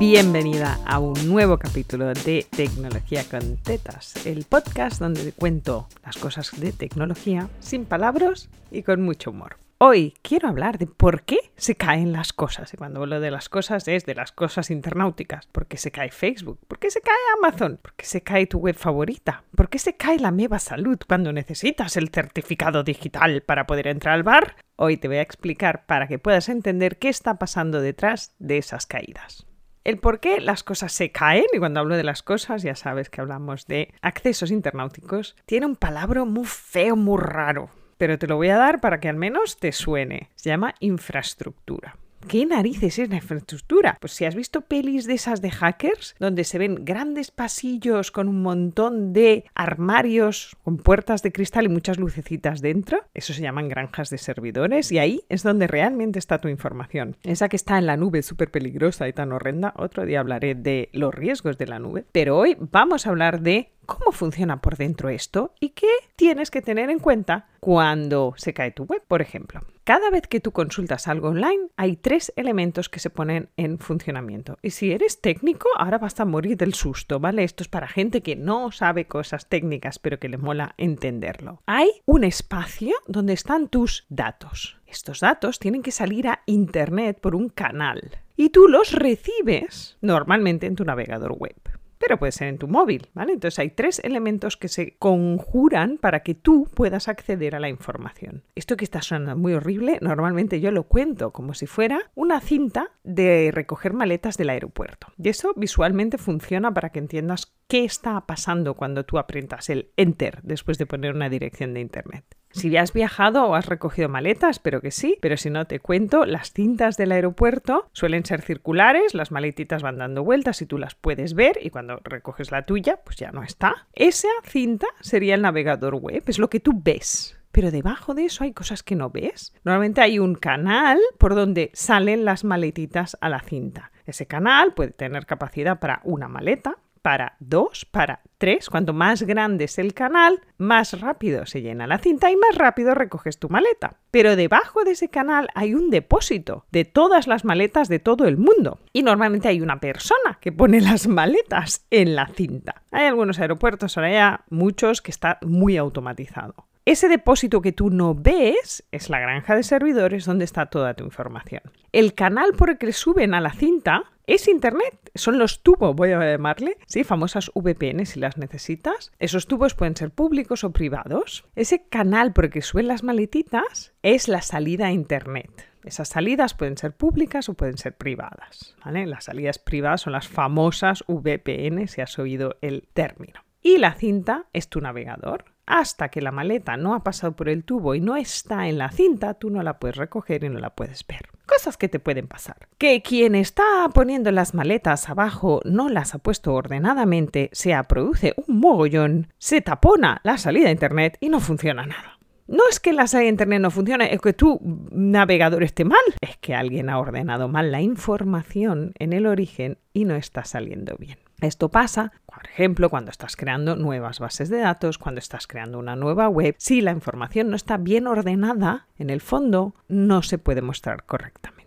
Bienvenida a un nuevo capítulo de Tecnología con Tetas, el podcast donde cuento las cosas de tecnología sin palabras y con mucho humor. Hoy quiero hablar de por qué se caen las cosas. Y cuando hablo de las cosas es de las cosas internauticas. ¿Por qué se cae Facebook? ¿Por qué se cae Amazon? ¿Por qué se cae tu web favorita? ¿Por qué se cae la Meva Salud cuando necesitas el certificado digital para poder entrar al bar? Hoy te voy a explicar para que puedas entender qué está pasando detrás de esas caídas. El por qué las cosas se caen, y cuando hablo de las cosas ya sabes que hablamos de accesos internauticos, tiene un palabra muy feo, muy raro pero te lo voy a dar para que al menos te suene. Se llama infraestructura. ¿Qué narices es la infraestructura? Pues si has visto pelis de esas de hackers, donde se ven grandes pasillos con un montón de armarios con puertas de cristal y muchas lucecitas dentro, eso se llaman granjas de servidores y ahí es donde realmente está tu información. Esa que está en la nube súper peligrosa y tan horrenda, otro día hablaré de los riesgos de la nube, pero hoy vamos a hablar de cómo funciona por dentro esto y qué tienes que tener en cuenta cuando se cae tu web, por ejemplo. Cada vez que tú consultas algo online, hay tres elementos que se ponen en funcionamiento. Y si eres técnico, ahora vas a morir del susto, ¿vale? Esto es para gente que no sabe cosas técnicas, pero que le mola entenderlo. Hay un espacio donde están tus datos. Estos datos tienen que salir a Internet por un canal. Y tú los recibes normalmente en tu navegador web pero puede ser en tu móvil, ¿vale? Entonces hay tres elementos que se conjuran para que tú puedas acceder a la información. Esto que está sonando muy horrible, normalmente yo lo cuento como si fuera una cinta de recoger maletas del aeropuerto. Y eso visualmente funciona para que entiendas qué está pasando cuando tú aprietas el enter después de poner una dirección de internet. Si ya has viajado o has recogido maletas, espero que sí, pero si no te cuento, las cintas del aeropuerto suelen ser circulares, las maletitas van dando vueltas y tú las puedes ver y cuando recoges la tuya, pues ya no está. Esa cinta sería el navegador web, es lo que tú ves. Pero debajo de eso hay cosas que no ves. Normalmente hay un canal por donde salen las maletitas a la cinta. Ese canal puede tener capacidad para una maleta, para dos, para tres. Cuanto más grande es el canal, más rápido se llena la cinta y más rápido recoges tu maleta. Pero debajo de ese canal hay un depósito de todas las maletas de todo el mundo. Y normalmente hay una persona que pone las maletas en la cinta. Hay algunos aeropuertos, ahora ya muchos, que está muy automatizado. Ese depósito que tú no ves es la granja de servidores donde está toda tu información. El canal por el que suben a la cinta es Internet, son los tubos, voy a llamarle, sí, famosas VPN si las necesitas. Esos tubos pueden ser públicos o privados. Ese canal por el que suben las maletitas es la salida a Internet. Esas salidas pueden ser públicas o pueden ser privadas. Las salidas privadas son las famosas VPN, si has oído el término. Y la cinta es tu navegador hasta que la maleta no ha pasado por el tubo y no está en la cinta, tú no la puedes recoger y no la puedes ver. Cosas que te pueden pasar. Que quien está poniendo las maletas abajo no las ha puesto ordenadamente, se produce un mogollón, se tapona la salida a internet y no funciona nada. No es que la salida a internet no funcione, es que tu navegador esté mal. Es que alguien ha ordenado mal la información en el origen y no está saliendo bien. Esto pasa, por ejemplo, cuando estás creando nuevas bases de datos, cuando estás creando una nueva web. Si la información no está bien ordenada, en el fondo no se puede mostrar correctamente.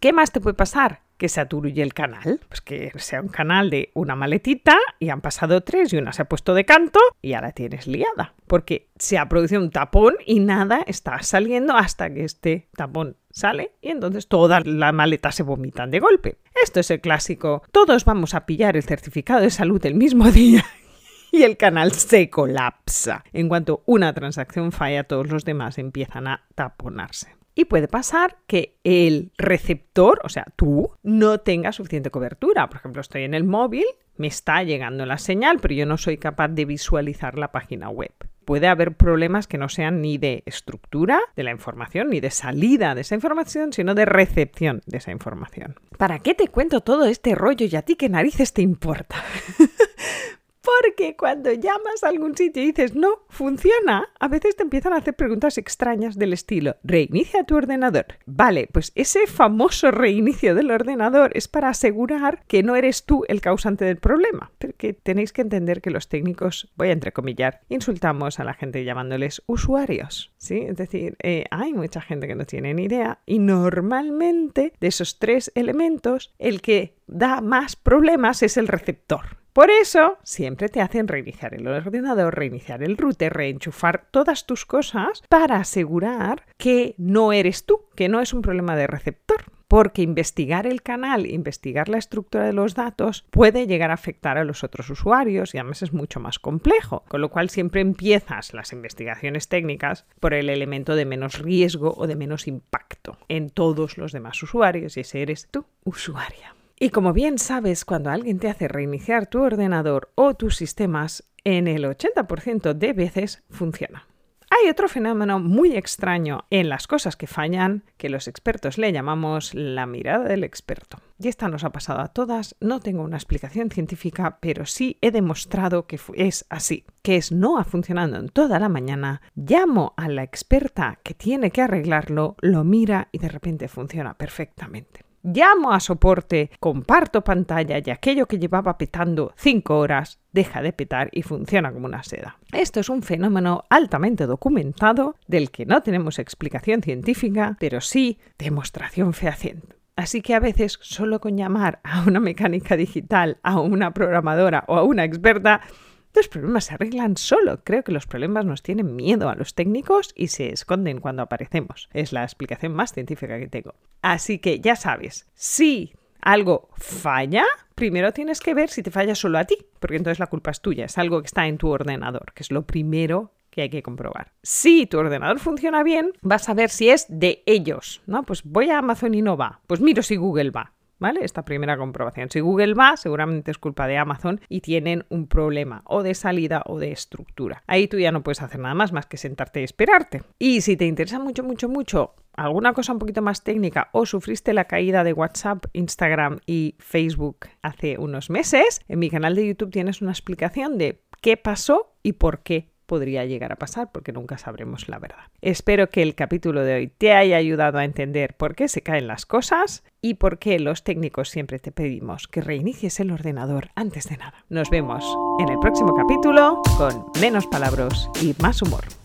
¿Qué más te puede pasar? que se aturulle el canal. Pues que sea un canal de una maletita y han pasado tres y una se ha puesto de canto y ahora tienes liada. Porque se ha producido un tapón y nada está saliendo hasta que este tapón sale y entonces toda la maleta se vomitan de golpe. Esto es el clásico. Todos vamos a pillar el certificado de salud el mismo día y el canal se colapsa. En cuanto una transacción falla, todos los demás empiezan a taponarse. Y puede pasar que el receptor, o sea, tú, no tenga suficiente cobertura. Por ejemplo, estoy en el móvil, me está llegando la señal, pero yo no soy capaz de visualizar la página web. Puede haber problemas que no sean ni de estructura de la información, ni de salida de esa información, sino de recepción de esa información. ¿Para qué te cuento todo este rollo y a ti qué narices te importa? Porque cuando llamas a algún sitio y dices no, funciona, a veces te empiezan a hacer preguntas extrañas del estilo, reinicia tu ordenador. Vale, pues ese famoso reinicio del ordenador es para asegurar que no eres tú el causante del problema. Porque tenéis que entender que los técnicos, voy a entrecomillar, insultamos a la gente llamándoles usuarios. ¿sí? Es decir, eh, hay mucha gente que no tiene ni idea y normalmente de esos tres elementos, el que da más problemas es el receptor. Por eso, siempre te hacen reiniciar el ordenador, reiniciar el router, reenchufar todas tus cosas para asegurar que no eres tú, que no es un problema de receptor porque investigar el canal, investigar la estructura de los datos puede llegar a afectar a los otros usuarios y además es mucho más complejo, con lo cual siempre empiezas las investigaciones técnicas por el elemento de menos riesgo o de menos impacto en todos los demás usuarios y ese eres tú, usuaria. Y como bien sabes, cuando alguien te hace reiniciar tu ordenador o tus sistemas, en el 80% de veces funciona. Hay otro fenómeno muy extraño en las cosas que fallan, que los expertos le llamamos la mirada del experto. Y esta nos ha pasado a todas, no tengo una explicación científica, pero sí he demostrado que es así, que es no ha funcionado en toda la mañana, llamo a la experta que tiene que arreglarlo, lo mira y de repente funciona perfectamente llamo a soporte, comparto pantalla y aquello que llevaba petando 5 horas deja de petar y funciona como una seda. Esto es un fenómeno altamente documentado del que no tenemos explicación científica, pero sí demostración fehaciente. Así que a veces solo con llamar a una mecánica digital, a una programadora o a una experta, los problemas se arreglan solo. Creo que los problemas nos tienen miedo a los técnicos y se esconden cuando aparecemos. Es la explicación más científica que tengo. Así que ya sabes, si algo falla, primero tienes que ver si te falla solo a ti, porque entonces la culpa es tuya, es algo que está en tu ordenador, que es lo primero que hay que comprobar. Si tu ordenador funciona bien, vas a ver si es de ellos, ¿no? Pues voy a Amazon y no va. Pues miro si Google va. ¿Vale? Esta primera comprobación. Si Google va, seguramente es culpa de Amazon y tienen un problema o de salida o de estructura. Ahí tú ya no puedes hacer nada más más que sentarte y esperarte. Y si te interesa mucho, mucho, mucho alguna cosa un poquito más técnica o sufriste la caída de WhatsApp, Instagram y Facebook hace unos meses, en mi canal de YouTube tienes una explicación de qué pasó y por qué podría llegar a pasar porque nunca sabremos la verdad. Espero que el capítulo de hoy te haya ayudado a entender por qué se caen las cosas y por qué los técnicos siempre te pedimos que reinicies el ordenador antes de nada. Nos vemos en el próximo capítulo con menos palabras y más humor.